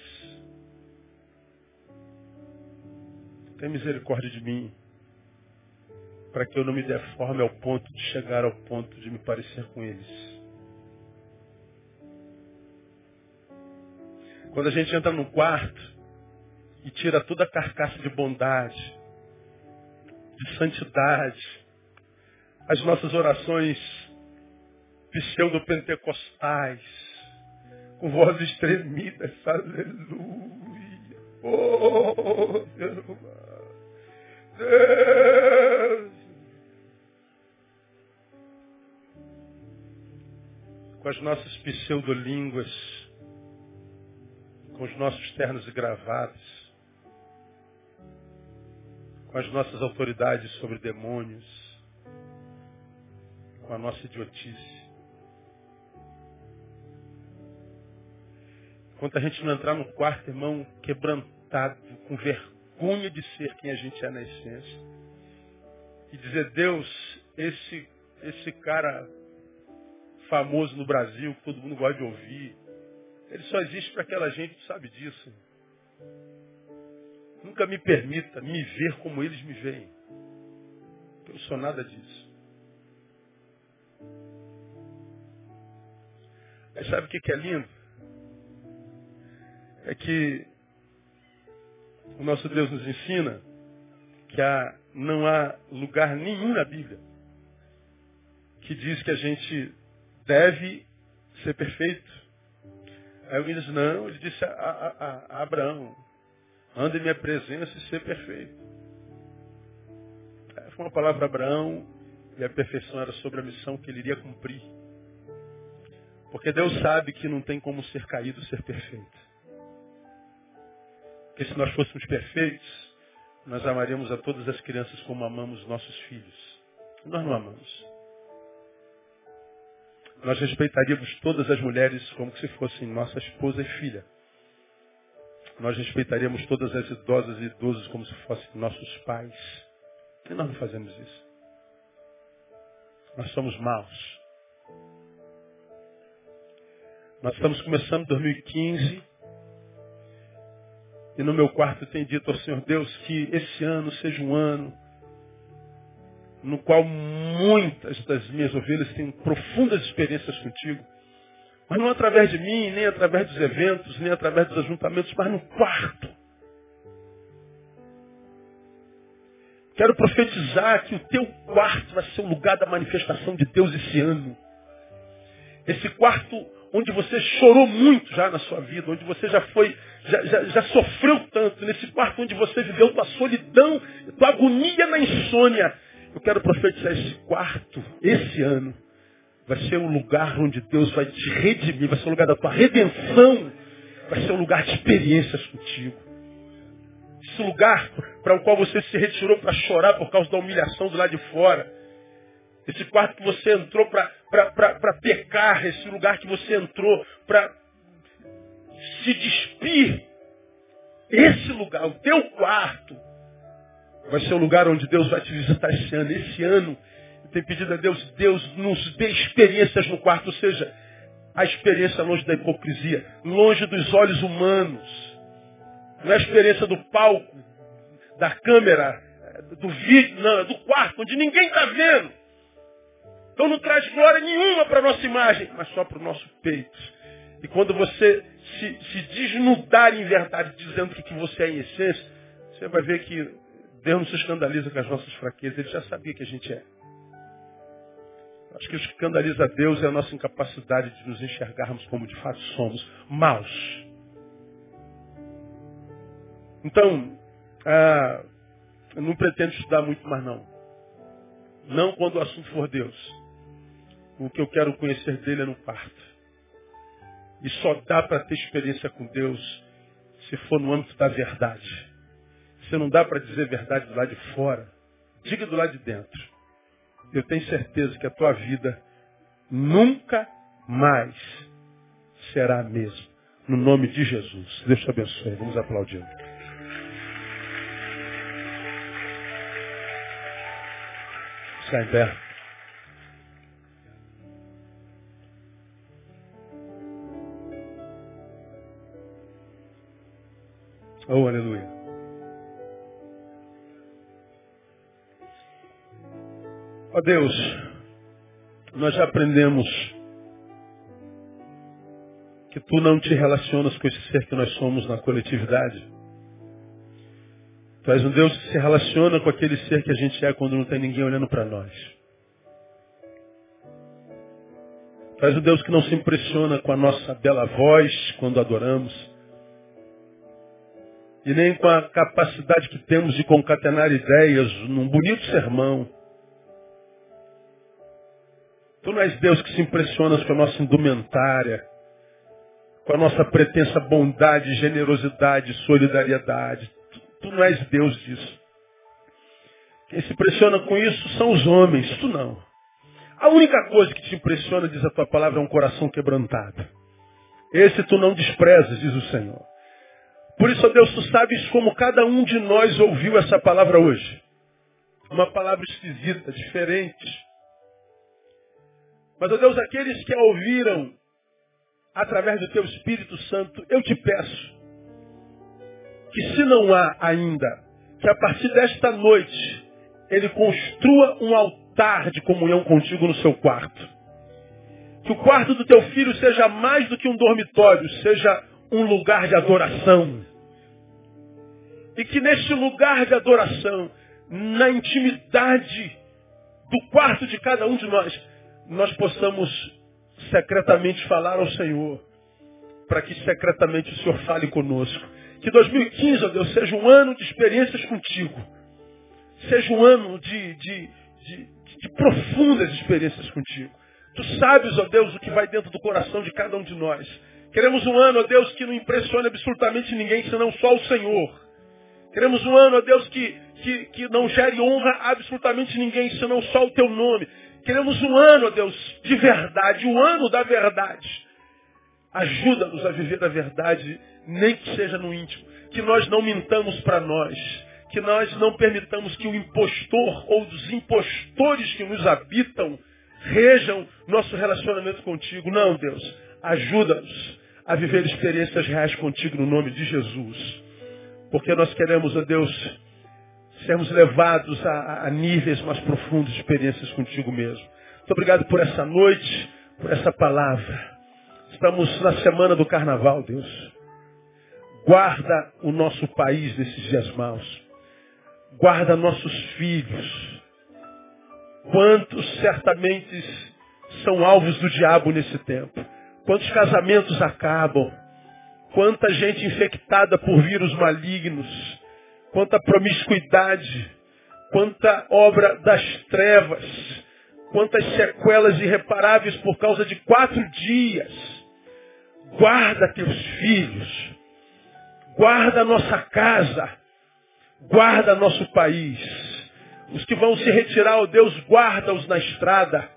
Tem misericórdia de mim, para que eu não me deforme ao ponto de chegar ao ponto de me parecer com eles. Quando a gente entra no quarto e tira toda a carcaça de bondade, de santidade, as nossas orações pseudo-pentecostais, com vozes tremidas, aleluia. Oh, Deus. Com as nossas pseudolínguas, com os nossos ternos e gravados, com as nossas autoridades sobre demônios, com a nossa idiotice. Enquanto a gente não entrar no quarto, irmão, quebrantado, com vergonha de ser quem a gente é na essência. E dizer, Deus, esse, esse cara famoso no Brasil, que todo mundo gosta de ouvir, ele só existe para aquela gente que sabe disso. Nunca me permita me ver como eles me veem. Eu não sou nada disso. Mas sabe o que é lindo? é que o nosso Deus nos ensina que há, não há lugar nenhum na Bíblia que diz que a gente deve ser perfeito. Aí alguém diz, não, ele disse a, a, a, a Abraão, anda em minha presença e ser perfeito. Foi uma palavra Abraão e a perfeição era sobre a missão que ele iria cumprir. Porque Deus sabe que não tem como ser caído, ser perfeito. Porque se nós fôssemos perfeitos, nós amaríamos a todas as crianças como amamos nossos filhos. Nós não amamos. Nós respeitaríamos todas as mulheres como se fossem nossa esposa e filha. Nós respeitaríamos todas as idosas e idosos como se fossem nossos pais. E nós não fazemos isso. Nós somos maus. Nós estamos começando 2015 e no meu quarto tem dito ao Senhor Deus que esse ano seja um ano no qual muitas das minhas ovelhas têm profundas experiências contigo. Mas não através de mim, nem através dos eventos, nem através dos ajuntamentos, mas no quarto. Quero profetizar que o teu quarto vai ser o lugar da manifestação de Deus esse ano. Esse quarto onde você chorou muito já na sua vida, onde você já foi, já, já, já sofreu tanto, nesse quarto onde você viveu tua solidão, tua agonia na insônia. Eu quero profetizar esse quarto, esse ano, vai ser um lugar onde Deus vai te redimir, vai ser o lugar da tua redenção, vai ser um lugar de experiências contigo. Esse lugar para o qual você se retirou para chorar por causa da humilhação do lado de fora. Esse quarto que você entrou para pecar, esse lugar que você entrou para se despir. Esse lugar, o teu quarto, vai ser o lugar onde Deus vai te visitar esse ano. Esse ano, eu tenho pedido a Deus, Deus nos dê experiências no quarto, ou seja, a experiência longe da hipocrisia, longe dos olhos humanos. Não é a experiência do palco, da câmera, do vídeo, não, é do quarto, onde ninguém está vendo. Então não traz glória nenhuma para a nossa imagem, mas só para o nosso peito. E quando você se, se desnudar em verdade, dizendo que, que você é em essência, você vai ver que Deus não se escandaliza com as nossas fraquezas, Ele já sabia que a gente é. Acho que o que escandaliza a Deus é a nossa incapacidade de nos enxergarmos como de fato somos, maus. Então, ah, eu não pretendo estudar muito mais não. Não quando o assunto for Deus. O que eu quero conhecer dele é no quarto. E só dá para ter experiência com Deus se for no âmbito da verdade. Se não dá para dizer verdade do lado de fora, diga do lado de dentro. Eu tenho certeza que a tua vida nunca mais será a mesma. No nome de Jesus. Deus te abençoe. Vamos aplaudir. Sai em pé. Oh, aleluia. Ó Deus, nós já aprendemos que tu não te relacionas com esse ser que nós somos na coletividade. Tu és um Deus que se relaciona com aquele ser que a gente é quando não tem ninguém olhando para nós. Tu és um Deus que não se impressiona com a nossa bela voz quando adoramos e nem com a capacidade que temos de concatenar ideias num bonito sermão. Tu não és Deus que se impressiona com a nossa indumentária, com a nossa pretensa bondade, generosidade, solidariedade. Tu, tu não és Deus disso. Quem se impressiona com isso são os homens, tu não. A única coisa que te impressiona, diz a tua palavra, é um coração quebrantado. Esse tu não desprezas, diz o Senhor. Por isso, ó Deus, tu sabes como cada um de nós ouviu essa palavra hoje. Uma palavra esquisita, diferente. Mas, ó Deus, aqueles que a ouviram através do teu Espírito Santo, eu te peço que se não há ainda, que a partir desta noite ele construa um altar de comunhão contigo no seu quarto. Que o quarto do teu filho seja mais do que um dormitório, seja um lugar de adoração. E que neste lugar de adoração, na intimidade do quarto de cada um de nós, nós possamos secretamente falar ao Senhor, para que secretamente o Senhor fale conosco. Que 2015, ó Deus, seja um ano de experiências contigo. Seja um ano de, de, de, de profundas experiências contigo. Tu sabes, ó Deus, o que vai dentro do coração de cada um de nós. Queremos um ano, ó Deus, que não impressione absolutamente ninguém, senão só o Senhor. Queremos um ano, ó Deus, que, que, que não gere honra a absolutamente ninguém, senão só o teu nome. Queremos um ano, ó Deus, de verdade, o um ano da verdade. Ajuda-nos a viver a verdade, nem que seja no íntimo. Que nós não mintamos para nós. Que nós não permitamos que o impostor ou os impostores que nos habitam rejam nosso relacionamento contigo. Não, Deus. Ajuda-nos a viver experiências reais contigo no nome de Jesus. Porque nós queremos, ó Deus, sermos levados a, a níveis mais profundos de experiências contigo mesmo. Muito obrigado por essa noite, por essa palavra. Estamos na semana do carnaval, Deus. Guarda o nosso país nesses dias maus. Guarda nossos filhos. Quantos certamente são alvos do diabo nesse tempo? Quantos casamentos acabam? Quanta gente infectada por vírus malignos, quanta promiscuidade, quanta obra das trevas, quantas sequelas irreparáveis por causa de quatro dias. Guarda teus filhos, guarda nossa casa, guarda nosso país. Os que vão se retirar, ó Deus, guarda-os na estrada,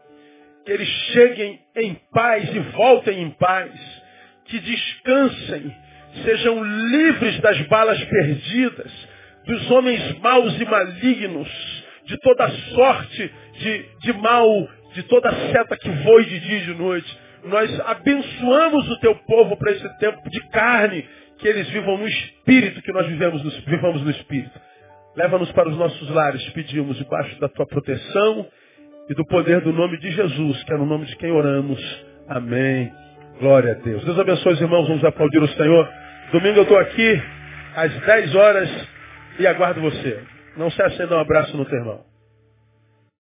que eles cheguem em paz e voltem em paz que descansem, sejam livres das balas perdidas, dos homens maus e malignos, de toda sorte de, de mal, de toda seta que voe de dia e de noite. Nós abençoamos o teu povo para esse tempo de carne, que eles vivam no espírito, que nós vivemos no, vivamos no espírito. Leva-nos para os nossos lares, pedimos, debaixo da tua proteção e do poder do nome de Jesus, que é no nome de quem oramos. Amém. Glória a Deus. Deus abençoe os irmãos, vamos aplaudir o Senhor. Domingo eu estou aqui às 10 horas e aguardo você. Não se dar um abraço no teu irmão.